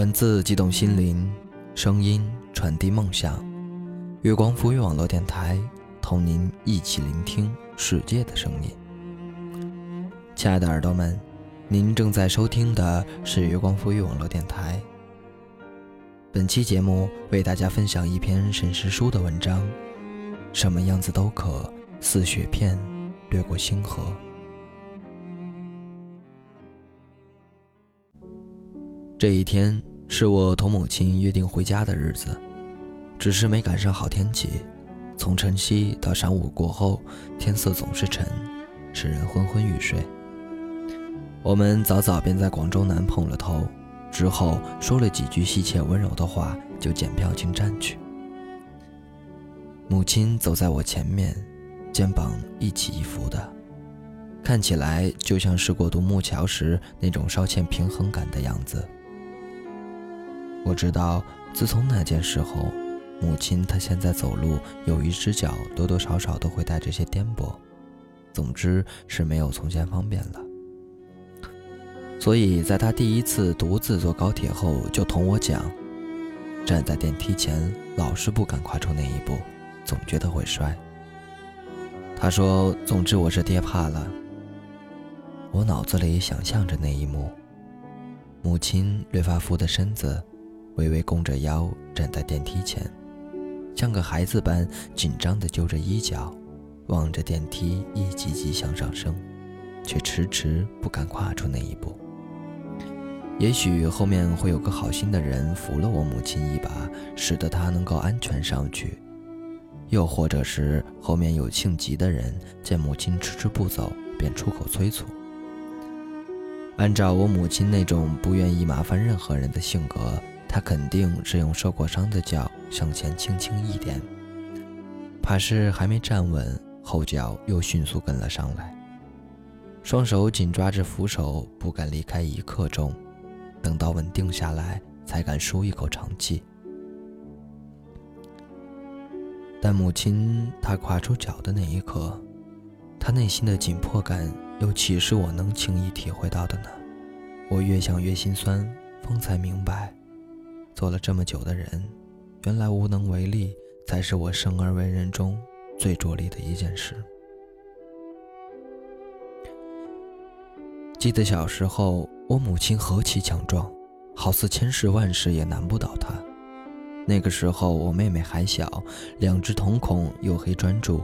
文字激动心灵，声音传递梦想。月光浮语网络电台，同您一起聆听世界的声音。亲爱的耳朵们，您正在收听的是月光浮语网络电台。本期节目为大家分享一篇沈石书的文章：什么样子都可，似雪片掠过星河。这一天是我同母亲约定回家的日子，只是没赶上好天气。从晨曦到晌午过后，天色总是沉，使人昏昏欲睡。我们早早便在广州南碰了头，之后说了几句细切温柔的话，就检票进站去。母亲走在我前面，肩膀一起一伏的，看起来就像是过独木桥时那种稍欠平衡感的样子。我知道，自从那件事后，母亲她现在走路有一只脚多多少少都会带着些颠簸，总之是没有从前方便了。所以在她第一次独自坐高铁后，就同我讲，站在电梯前老是不敢跨出那一步，总觉得会摔。他说：“总之我是跌怕了。”我脑子里想象着那一幕，母亲略发福的身子。微微弓着腰站在电梯前，像个孩子般紧张地揪着衣角，望着电梯一级级向上升，却迟迟不敢跨出那一步。也许后面会有个好心的人扶了我母亲一把，使得她能够安全上去；又或者是后面有性急的人见母亲迟迟不走，便出口催促。按照我母亲那种不愿意麻烦任何人的性格。他肯定是用受过伤的脚向前轻轻一点，怕是还没站稳，后脚又迅速跟了上来，双手紧抓着扶手，不敢离开一刻钟，等到稳定下来，才敢舒一口长气。但母亲她跨出脚的那一刻，她内心的紧迫感又岂是我能轻易体会到的呢？我越想越心酸，方才明白。做了这么久的人，原来无能为力才是我生而为人中最着力的一件事。记得小时候，我母亲何其强壮，好似千事万事也难不倒她。那个时候我妹妹还小，两只瞳孔黝黑专注，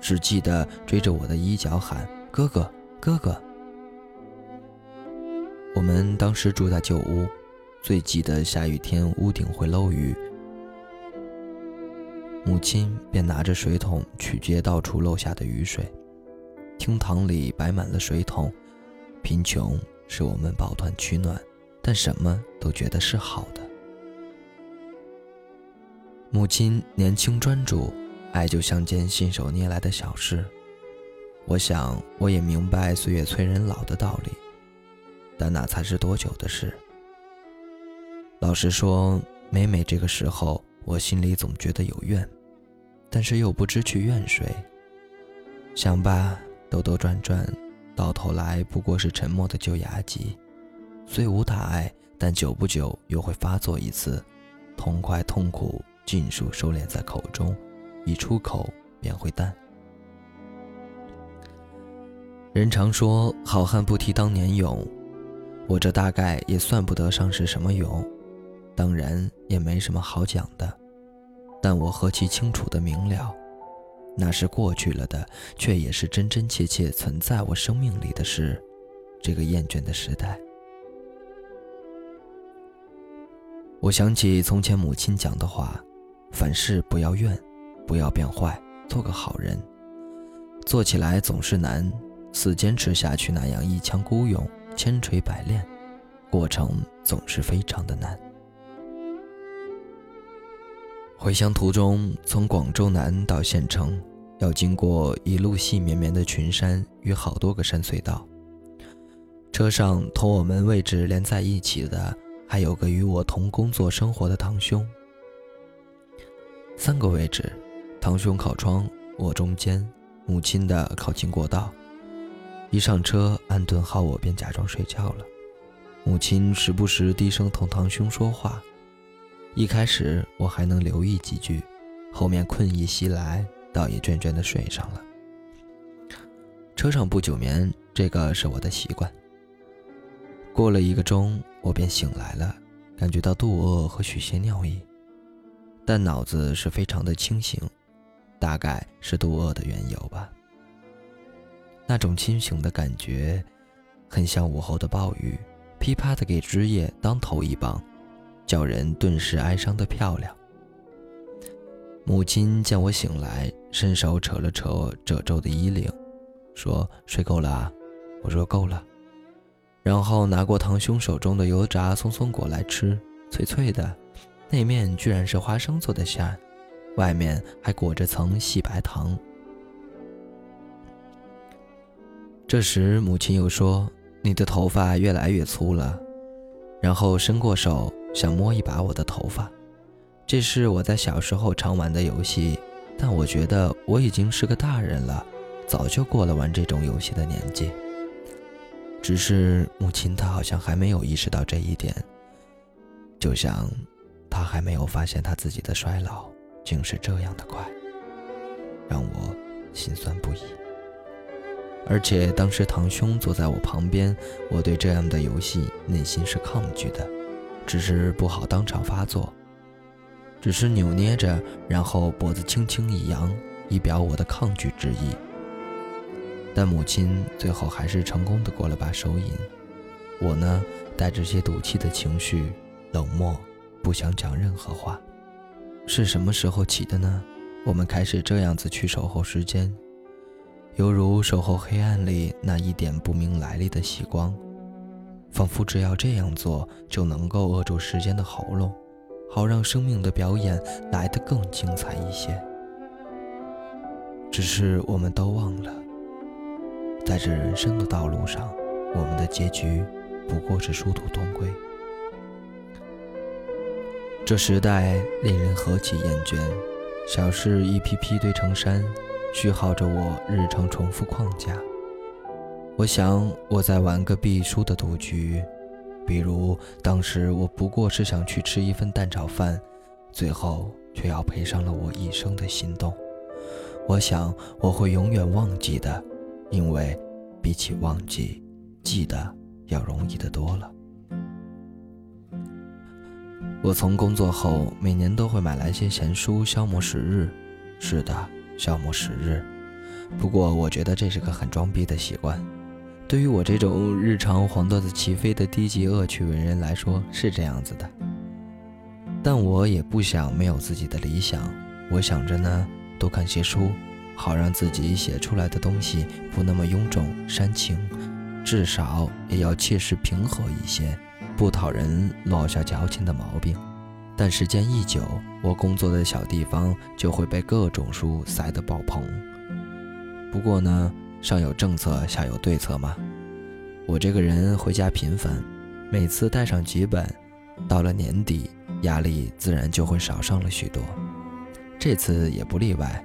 只记得追着我的衣角喊：“哥哥，哥哥。”我们当时住在旧屋。最记得下雨天屋顶会漏雨，母亲便拿着水桶去接到处漏下的雨水。厅堂里摆满了水桶，贫穷使我们抱团取暖，但什么都觉得是好的。母亲年轻专注，爱就像件信手拈来的小事。我想我也明白岁月催人老的道理，但那才是多久的事？老实说，每每这个时候，我心里总觉得有怨，但是又不知去怨谁。想吧，兜兜转转，到头来不过是沉默的旧牙疾，虽无大碍，但久不久又会发作一次，痛快痛苦尽数收敛在口中，一出口便会淡。人常说好汉不提当年勇，我这大概也算不得上是什么勇。当然也没什么好讲的，但我何其清楚的明了，那是过去了的，却也是真真切切存在我生命里的事。这个厌倦的时代，我想起从前母亲讲的话：凡事不要怨，不要变坏，做个好人。做起来总是难，似坚持下去那样一腔孤勇，千锤百炼，过程总是非常的难。回乡途中，从广州南到县城，要经过一路细绵绵的群山与好多个山隧道。车上同我们位置连在一起的，还有个与我同工作生活的堂兄。三个位置，堂兄靠窗，我中间，母亲的靠近过道。一上车，安顿好我便假装睡觉了。母亲时不时低声同堂兄说话。一开始我还能留意几句，后面困意袭来，倒也倦倦地睡上了。车上不久眠，这个是我的习惯。过了一个钟，我便醒来了，感觉到肚饿和许些尿意，但脑子是非常的清醒，大概是肚饿的缘由吧。那种清醒的感觉，很像午后的暴雨，噼啪的给枝叶当头一棒。叫人顿时哀伤的漂亮。母亲见我醒来，伸手扯了扯褶皱的衣领，说：“睡够了啊？”我说：“够了。”然后拿过堂兄手中的油炸松松果来吃，脆脆的，内面居然是花生做的馅，外面还裹着层细白糖。这时母亲又说：“你的头发越来越粗了。”然后伸过手。想摸一把我的头发，这是我在小时候常玩的游戏，但我觉得我已经是个大人了，早就过了玩这种游戏的年纪。只是母亲她好像还没有意识到这一点，就像她还没有发现她自己的衰老竟是这样的快，让我心酸不已。而且当时堂兄坐在我旁边，我对这样的游戏内心是抗拒的。只是不好当场发作，只是扭捏着，然后脖子轻轻一扬，以表我的抗拒之意。但母亲最后还是成功的过了把手瘾，我呢，带着些赌气的情绪，冷漠，不想讲任何话。是什么时候起的呢？我们开始这样子去守候时间，犹如守候黑暗里那一点不明来历的喜光。仿佛只要这样做，就能够扼住时间的喉咙，好让生命的表演来得更精彩一些。只是我们都忘了，在这人生的道路上，我们的结局不过是殊途同归。这时代令人何其厌倦，小事一批批堆成山，虚耗着我日常重复框架。我想，我在玩个必输的赌局，比如当时我不过是想去吃一份蛋炒饭，最后却要赔上了我一生的心动。我想我会永远忘记的，因为比起忘记，记得要容易的多了。我从工作后每年都会买来些闲书消磨时日，是的，消磨时日。不过我觉得这是个很装逼的习惯。对于我这种日常黄段子齐飞的低级恶趣味人来说是这样子的，但我也不想没有自己的理想。我想着呢，多看些书，好让自己写出来的东西不那么臃肿煽情，至少也要切实平和一些，不讨人落下矫情的毛病。但时间一久，我工作的小地方就会被各种书塞得爆棚。不过呢。上有政策，下有对策嘛。我这个人回家频繁，每次带上几本，到了年底，压力自然就会少上了许多。这次也不例外，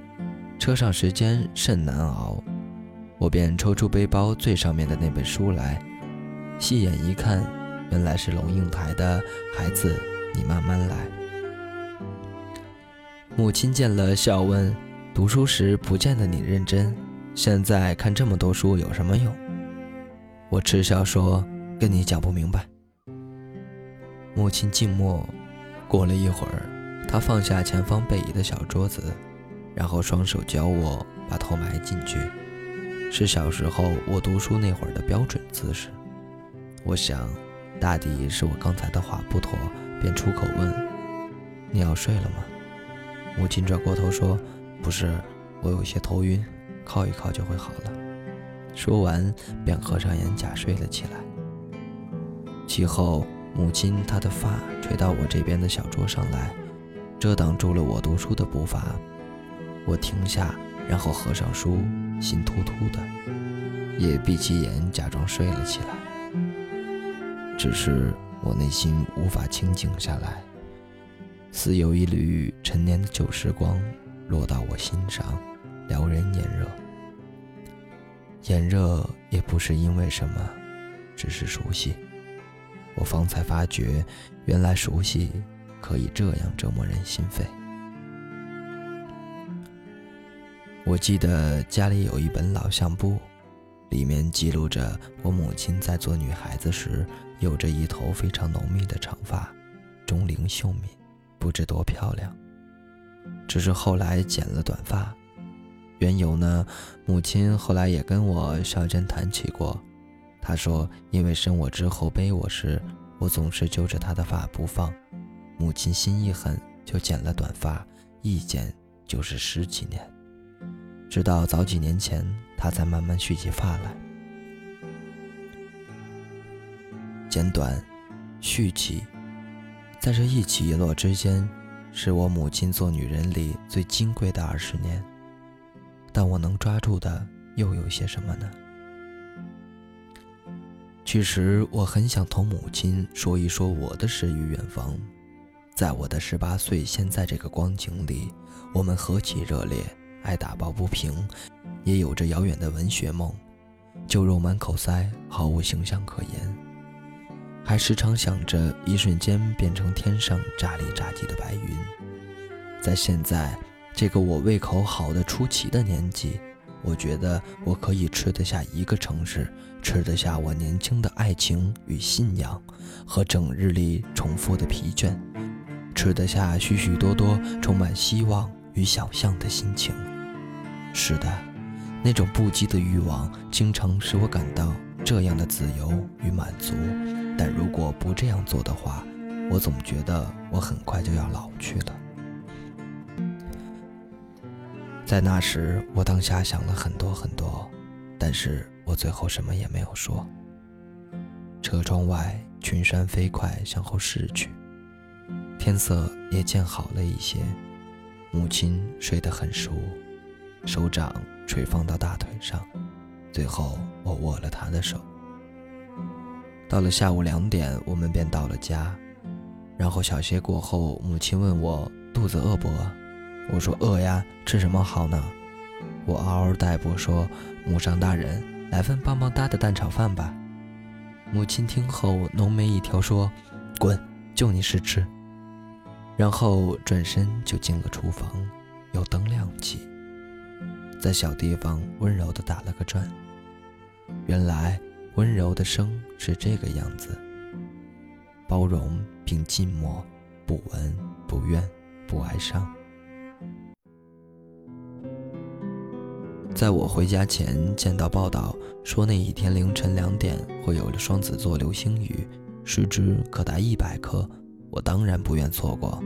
车上时间甚难熬，我便抽出背包最上面的那本书来，细眼一看，原来是龙应台的《孩子，你慢慢来》。母亲见了，笑问：“读书时不见得你认真。”现在看这么多书有什么用？我嗤笑说：“跟你讲不明白。”母亲静默，过了一会儿，她放下前方背椅的小桌子，然后双手教我把头埋进去，是小时候我读书那会儿的标准姿势。我想，大抵是我刚才的话不妥，便出口问：“你要睡了吗？”母亲转过头说：“不是，我有些头晕。”靠一靠就会好了。说完，便合上眼假睡了起来。其后，母亲她的发垂到我这边的小桌上来，遮挡住了我读书的步伐。我停下，然后合上书，心突突的，也闭起眼假装睡了起来。只是我内心无法清静下来，似有一缕陈年的旧时光落到我心上。撩人眼热，炎热也不是因为什么，只是熟悉。我方才发觉，原来熟悉可以这样折磨人心扉。我记得家里有一本老相簿，里面记录着我母亲在做女孩子时，有着一头非常浓密的长发，钟灵秀敏，不知多漂亮。只是后来剪了短发，缘由呢？母亲后来也跟我小珍谈起过，她说因为生我之后背我时，我总是揪着她的发不放，母亲心一狠，就剪了短发，一剪就是十几年。直到早几年前，她才慢慢蓄起发来。剪短，蓄起，在这一起一落之间，是我母亲做女人里最金贵的二十年。但我能抓住的又有些什么呢？其实我很想同母亲说一说我的诗与远方。在我的十八岁，现在这个光景里，我们何其热烈！爱打抱不平，也有着遥远的文学梦，酒肉满口塞，毫无形象可言，还时常想着一瞬间变成天上炸里炸气的白云。在现在这个我胃口好的出奇的年纪，我觉得我可以吃得下一个城市，吃得下我年轻的爱情与信仰，和整日里重复的疲倦，吃得下许许多多充满希望与想象的心情。是的，那种不羁的欲望，经常使我感到这样的自由与满足。但如果不这样做的话，我总觉得我很快就要老去了。在那时，我当下想了很多很多，但是我最后什么也没有说。车窗外，群山飞快向后逝去，天色也渐好了一些，母亲睡得很熟。手掌垂放到大腿上，最后我握了他的手。到了下午两点，我们便到了家。然后小歇过后，母亲问我肚子饿不饿？我说饿呀，吃什么好呢？我嗷嗷待哺说：“母上大人，来份棒棒哒的蛋炒饭吧。”母亲听后浓眉一挑说：“滚，就你识吃。”然后转身就进了厨房，有灯亮起。在小地方温柔地打了个转。原来温柔的生是这个样子：包容并静默，不闻不怨不哀伤。在我回家前，见到报道说那一天凌晨两点会有双子座流星雨，时值可达一百颗，我当然不愿错过，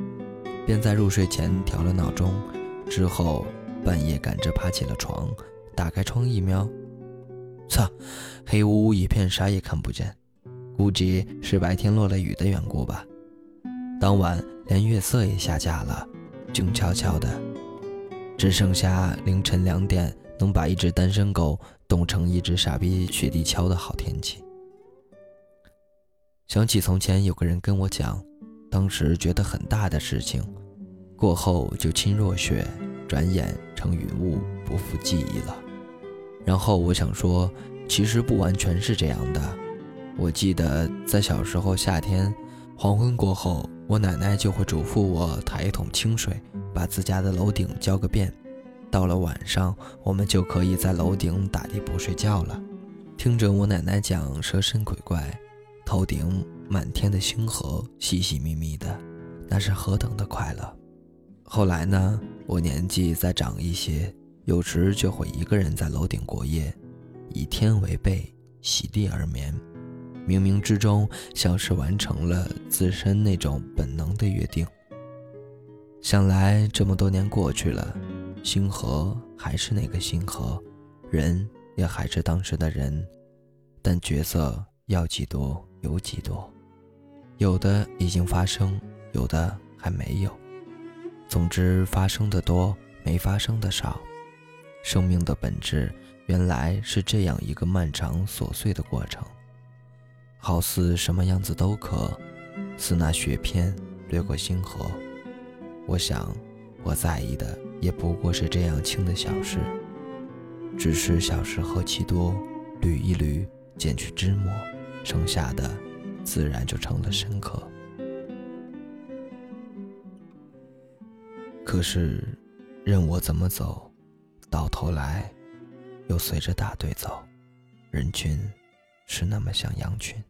便在入睡前调了闹钟，之后。半夜赶着爬起了床，打开窗一瞄，操，黑乌乌一片，啥也看不见。估计是白天落了雨的缘故吧。当晚连月色也下架了，静悄悄的，只剩下凌晨两点能把一只单身狗冻成一只傻逼雪地橇的好天气。想起从前有个人跟我讲，当时觉得很大的事情，过后就轻若雪。转眼成云雾，不复记忆了。然后我想说，其实不完全是这样的。我记得在小时候，夏天黄昏过后，我奶奶就会嘱咐我抬一桶清水，把自家的楼顶浇个遍。到了晚上，我们就可以在楼顶打地铺睡觉了，听着我奶奶讲蛇身鬼怪，头顶满天的星河，细细密密的，那是何等的快乐。后来呢？我年纪再长一些，有时就会一个人在楼顶过夜，以天为被，席地而眠。冥冥之中，像是完成了自身那种本能的约定。想来这么多年过去了，星河还是那个星河，人也还是当时的人，但角色要几多有几多，有的已经发生，有的还没有。总之，发生的多，没发生的少。生命的本质原来是这样一个漫长琐碎的过程，好似什么样子都可，似那雪片掠过星河。我想，我在意的也不过是这样轻的小事，只是小事何其多，捋一捋，剪去枝末，剩下的自然就成了深刻。可是，任我怎么走，到头来，又随着大队走，人群是那么像羊群。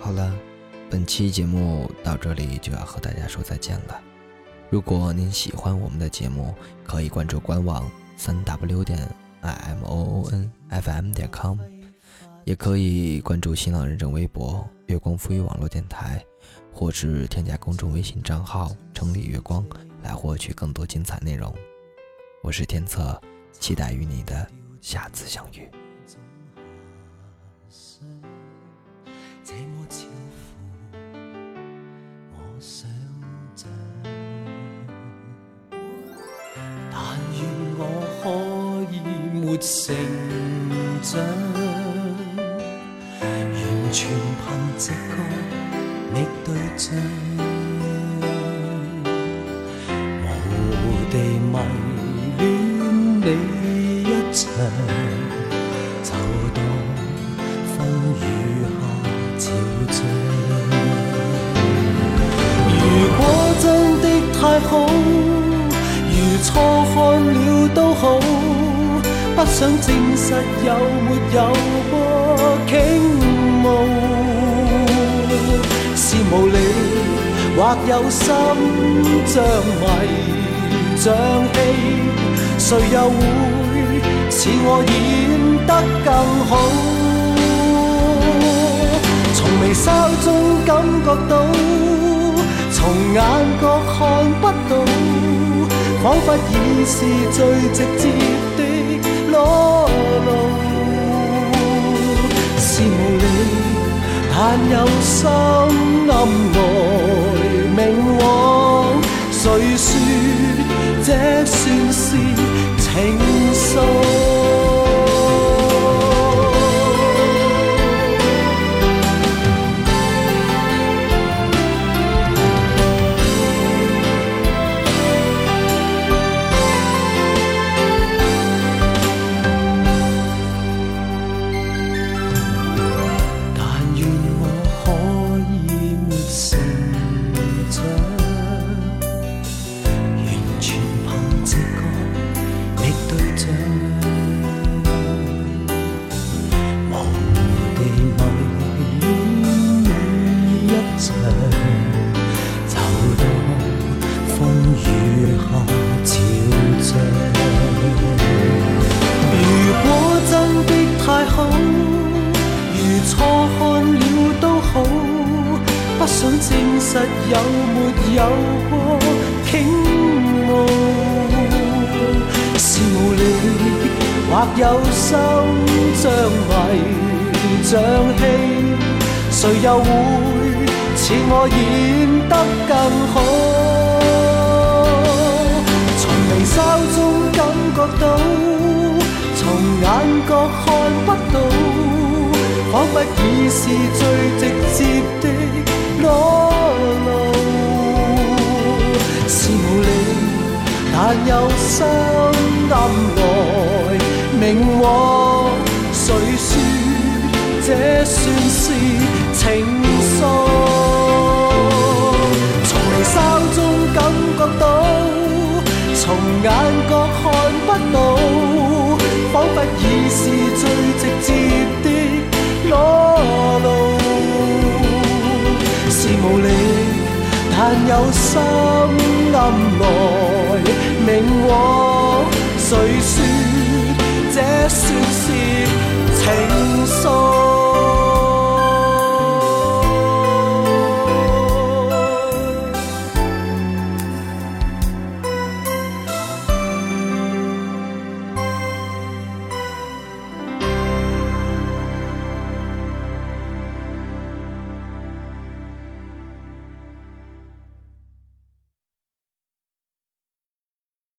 好了，本期节目到这里就要和大家说再见了。如果您喜欢我们的节目，可以关注官网三 w 点 i m o o n f m 点 com，也可以关注新浪认证微博“月光赋予网络电台”，或是添加公众微信账号“城里月光”来获取更多精彩内容。我是天策，期待与你的下次相遇。我可以没成长完全凭直觉觅对象模糊地问想证实有没有过倾慕，是无理或有心像迷像戏，谁又会似我演得更好？从微笑中感觉到，从眼角看不到，仿佛已是最直接。是无理，但有心暗来明往。谁说这算是情愫？谁又会似我演得更好？从微笑中感觉到，从眼角看不到，仿佛已是最直接的裸露。是无力。但有心暗来明往，谁说这算是从眼角看不到彷佛已是最直接的裸露。是无力但有心暗来明往谁说这算是情愫？